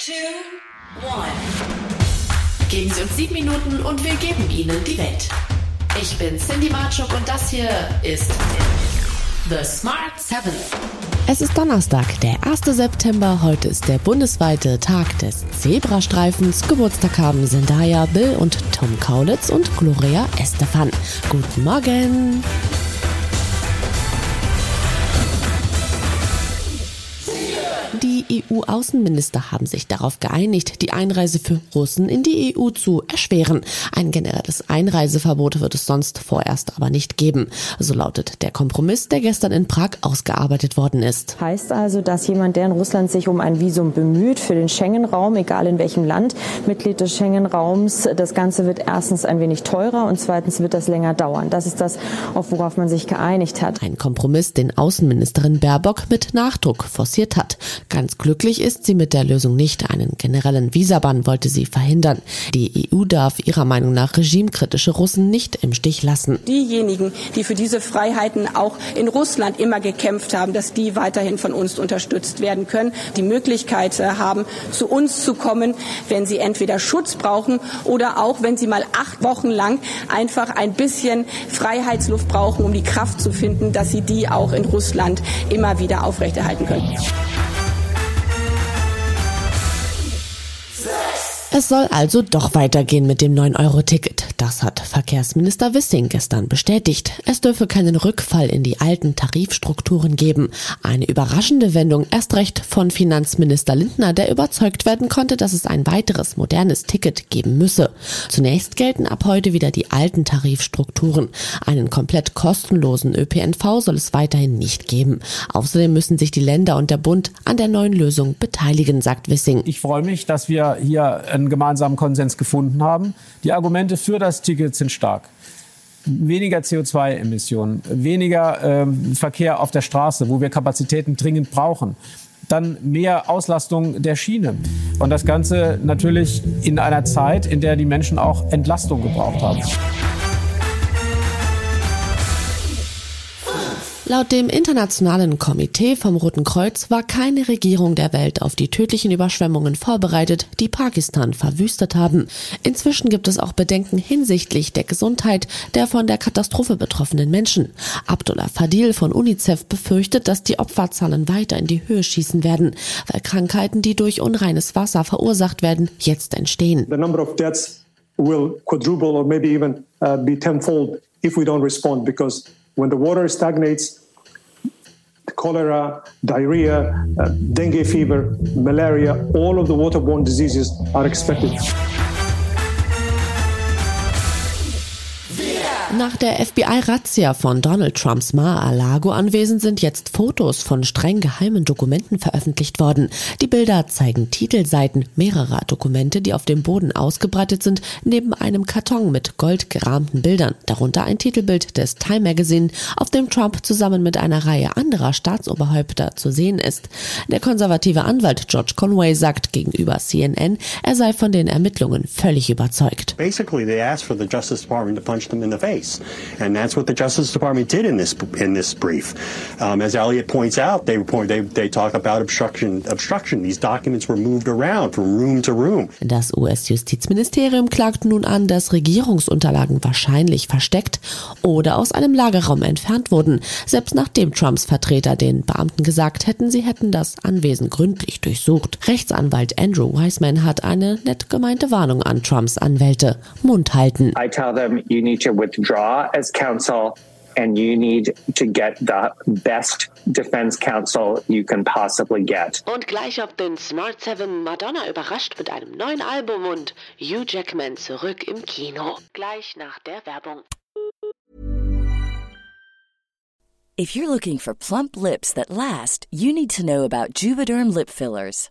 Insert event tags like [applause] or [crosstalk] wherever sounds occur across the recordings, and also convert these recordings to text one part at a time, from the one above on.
two, one. Geben Sie uns sieben Minuten und wir geben Ihnen die Welt. Ich bin Cindy Marchuk und das hier ist The Smart 7. Es ist Donnerstag, der 1. September. Heute ist der bundesweite Tag des Zebrastreifens. Geburtstag haben Zendaya, Bill und Tom Kaulitz und Gloria Estefan. Guten Morgen! Die EU-Außenminister haben sich darauf geeinigt, die Einreise für Russen in die EU zu erschweren. Ein generelles Einreiseverbot wird es sonst vorerst aber nicht geben. So lautet der Kompromiss, der gestern in Prag ausgearbeitet worden ist. Heißt also, dass jemand, der in Russland sich um ein Visum bemüht für den Schengen-Raum, egal in welchem Land, Mitglied des Schengen-Raums, das Ganze wird erstens ein wenig teurer und zweitens wird das länger dauern. Das ist das, auf worauf man sich geeinigt hat. Ein Kompromiss, den Außenministerin Baerbock mit Nachdruck forciert hat. Ganz glücklich ist sie mit der Lösung nicht. Einen generellen Visabann wollte sie verhindern. Die EU darf ihrer Meinung nach regimekritische Russen nicht im Stich lassen. Diejenigen, die für diese Freiheiten auch in Russland immer gekämpft haben, dass die weiterhin von uns unterstützt werden können, die Möglichkeit äh, haben, zu uns zu kommen, wenn sie entweder Schutz brauchen oder auch, wenn sie mal acht Wochen lang einfach ein bisschen Freiheitsluft brauchen, um die Kraft zu finden, dass sie die auch in Russland immer wieder aufrechterhalten können. Es soll also doch weitergehen mit dem 9-Euro-Ticket. Das hat Verkehrsminister Wissing gestern bestätigt. Es dürfe keinen Rückfall in die alten Tarifstrukturen geben. Eine überraschende Wendung erst recht von Finanzminister Lindner, der überzeugt werden konnte, dass es ein weiteres modernes Ticket geben müsse. Zunächst gelten ab heute wieder die alten Tarifstrukturen. Einen komplett kostenlosen ÖPNV soll es weiterhin nicht geben. Außerdem müssen sich die Länder und der Bund an der neuen Lösung beteiligen, sagt Wissing. Ich freue mich, dass wir hier einen gemeinsamen Konsens gefunden haben. Die Argumente für das Ticket sind stark. Weniger CO2-Emissionen, weniger ähm, Verkehr auf der Straße, wo wir Kapazitäten dringend brauchen. Dann mehr Auslastung der Schiene. Und das Ganze natürlich in einer Zeit, in der die Menschen auch Entlastung gebraucht haben. Laut dem Internationalen Komitee vom Roten Kreuz war keine Regierung der Welt auf die tödlichen Überschwemmungen vorbereitet, die Pakistan verwüstet haben. Inzwischen gibt es auch Bedenken hinsichtlich der Gesundheit der von der Katastrophe betroffenen Menschen. Abdullah Fadil von UNICEF befürchtet, dass die Opferzahlen weiter in die Höhe schießen werden, weil Krankheiten, die durch unreines Wasser verursacht werden, jetzt entstehen. Will quadruple or maybe even uh, be tenfold if we don't respond because when the water stagnates cholera, diarrhea, uh, dengue fever, malaria, all of the waterborne diseases are expected. Nach der FBI-Razzia von Donald Trumps Mar-a-Lago-Anwesen sind jetzt Fotos von streng geheimen Dokumenten veröffentlicht worden. Die Bilder zeigen Titelseiten mehrerer Dokumente, die auf dem Boden ausgebreitet sind, neben einem Karton mit goldgerahmten Bildern, darunter ein Titelbild des Time Magazine, auf dem Trump zusammen mit einer Reihe anderer Staatsoberhäupter zu sehen ist. Der konservative Anwalt George Conway sagt gegenüber CNN, er sei von den Ermittlungen völlig überzeugt. Basically, they asked for the Justice Department to punch them in the face. Place. And that's what the Justice Department did in this in this brief. Um, as Elliot points out, they report they, they talk about obstruction obstruction. These documents were moved around from room to room. Das US-Justizministerium klagt nun an, dass Regierungsunterlagen wahrscheinlich versteckt oder aus einem Lagerraum entfernt wurden, selbst nachdem Trumps Vertreter den Beamten gesagt hätten, sie hätten das Anwesen gründlich durchsucht. Rechtsanwalt Andrew Wiseman hat eine nett gemeinte Warnung an Trumps Anwälte. Mund halten. I tell them you need to withdraw as counsel and you need to get the best defense counsel you can possibly get. Und gleich auf den Smart 7 Madonna überrascht mit einem neuen Album und Hugh Jackman zurück im Kino. Gleich nach der Werbung. If you're looking for plump lips that last, you need to know about Juvederm lip fillers.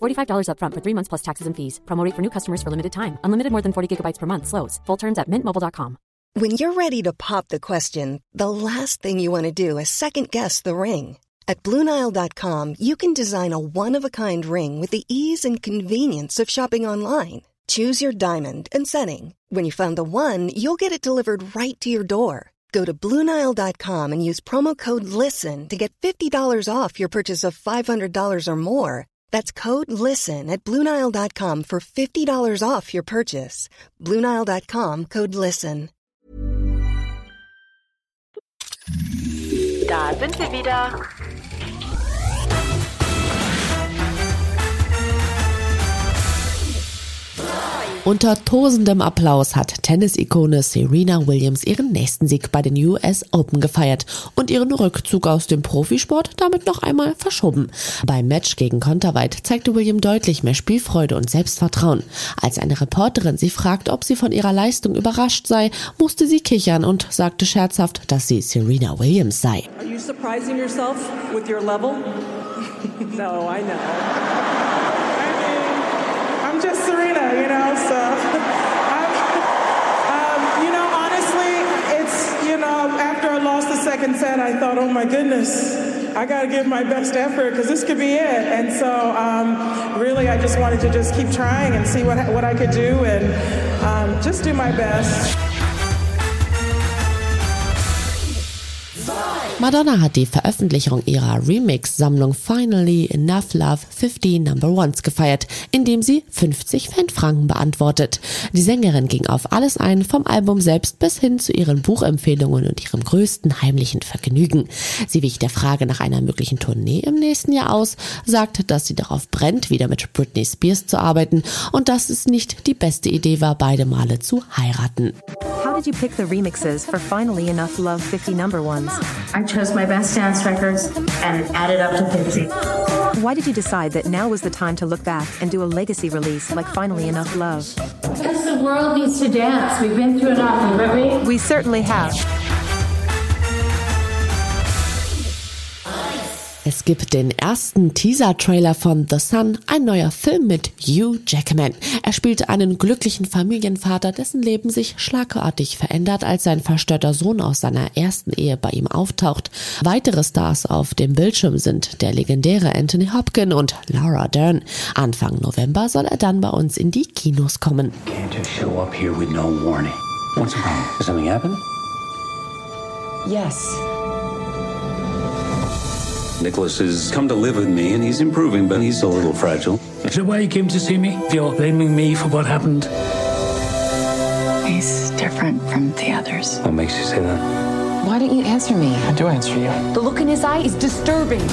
$45 upfront for three months plus taxes and fees. Promo rate for new customers for limited time. Unlimited more than 40 gigabytes per month. Slows. Full terms at mintmobile.com. When you're ready to pop the question, the last thing you want to do is second guess the ring. At Bluenile.com, you can design a one of a kind ring with the ease and convenience of shopping online. Choose your diamond and setting. When you find the one, you'll get it delivered right to your door. Go to Bluenile.com and use promo code LISTEN to get $50 off your purchase of $500 or more. That's code LISTEN at Bluenile.com for $50 off your purchase. Bluenile.com code LISTEN. Da sind wir wieder. Unter tosendem Applaus hat Tennis-Ikone Serena Williams ihren nächsten Sieg bei den US Open gefeiert und ihren Rückzug aus dem Profisport damit noch einmal verschoben. Beim Match gegen Konterweit zeigte William deutlich mehr Spielfreude und Selbstvertrauen. Als eine Reporterin sie fragt, ob sie von ihrer Leistung überrascht sei, musste sie kichern und sagte scherzhaft, dass sie Serena Williams sei. Are you surprising yourself with your level? [laughs] no, I know. Serena, you know. So, I'm, [laughs] um, you know, honestly, it's you know, after I lost the second set, I thought, oh my goodness, I got to give my best effort because this could be it. And so, um, really, I just wanted to just keep trying and see what what I could do and um, just do my best. Madonna hat die Veröffentlichung ihrer Remix-Sammlung Finally Enough Love 50 Number Ones gefeiert, indem sie 50 Fanfranken beantwortet. Die Sängerin ging auf alles ein, vom Album selbst bis hin zu ihren Buchempfehlungen und ihrem größten heimlichen Vergnügen. Sie wich der Frage nach einer möglichen Tournee im nächsten Jahr aus, sagte, dass sie darauf brennt, wieder mit Britney Spears zu arbeiten und dass es nicht die beste Idee war, beide Male zu heiraten. How did you pick the remixes for Finally Enough Love 50 Number Ones? I chose my best dance records and added up to 50. Why did you decide that now was the time to look back and do a legacy release like Finally Enough Love? Because the world needs to dance. We've been through enough, haven't we? We certainly have. Es gibt den ersten Teaser-Trailer von The Sun, ein neuer Film mit Hugh Jackman. Er spielt einen glücklichen Familienvater, dessen Leben sich schlagartig verändert, als sein verstörter Sohn aus seiner ersten Ehe bei ihm auftaucht. Weitere Stars auf dem Bildschirm sind der legendäre Anthony Hopkins und Laura Dern. Anfang November soll er dann bei uns in die Kinos kommen. Can't just show up here with no warning. What's wrong? Did something happen? Yes. Nicholas has come to live with me and he's improving, but he's a little fragile. Is that why you came to see me? You're blaming me for what happened? He's different from the others. What makes you say that? Why don't you answer me? I do answer you. The look in his eye is disturbing.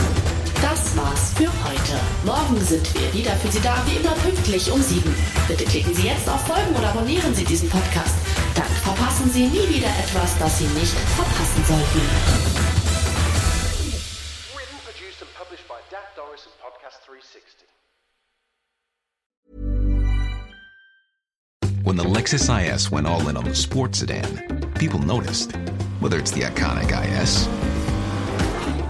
Das war's für heute. Morgen sind wir wieder für Sie da, wie immer pünktlich um sieben. Bitte klicken Sie jetzt auf Folgen oder abonnieren Sie diesen Podcast. Dann verpassen Sie nie wieder etwas, das Sie nicht verpassen sollten. When the Lexus IS went all in on the sports sedan, people noticed. Whether it's the iconic IS,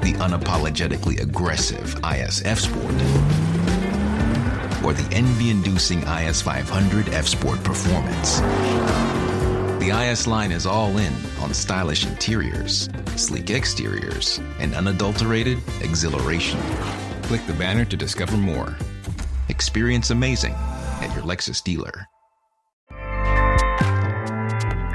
the unapologetically aggressive IS F Sport, or the envy inducing IS 500 F Sport Performance. The IS line is all in on stylish interiors, sleek exteriors, and unadulterated exhilaration. Click the banner to discover more. Experience amazing at your Lexus dealer.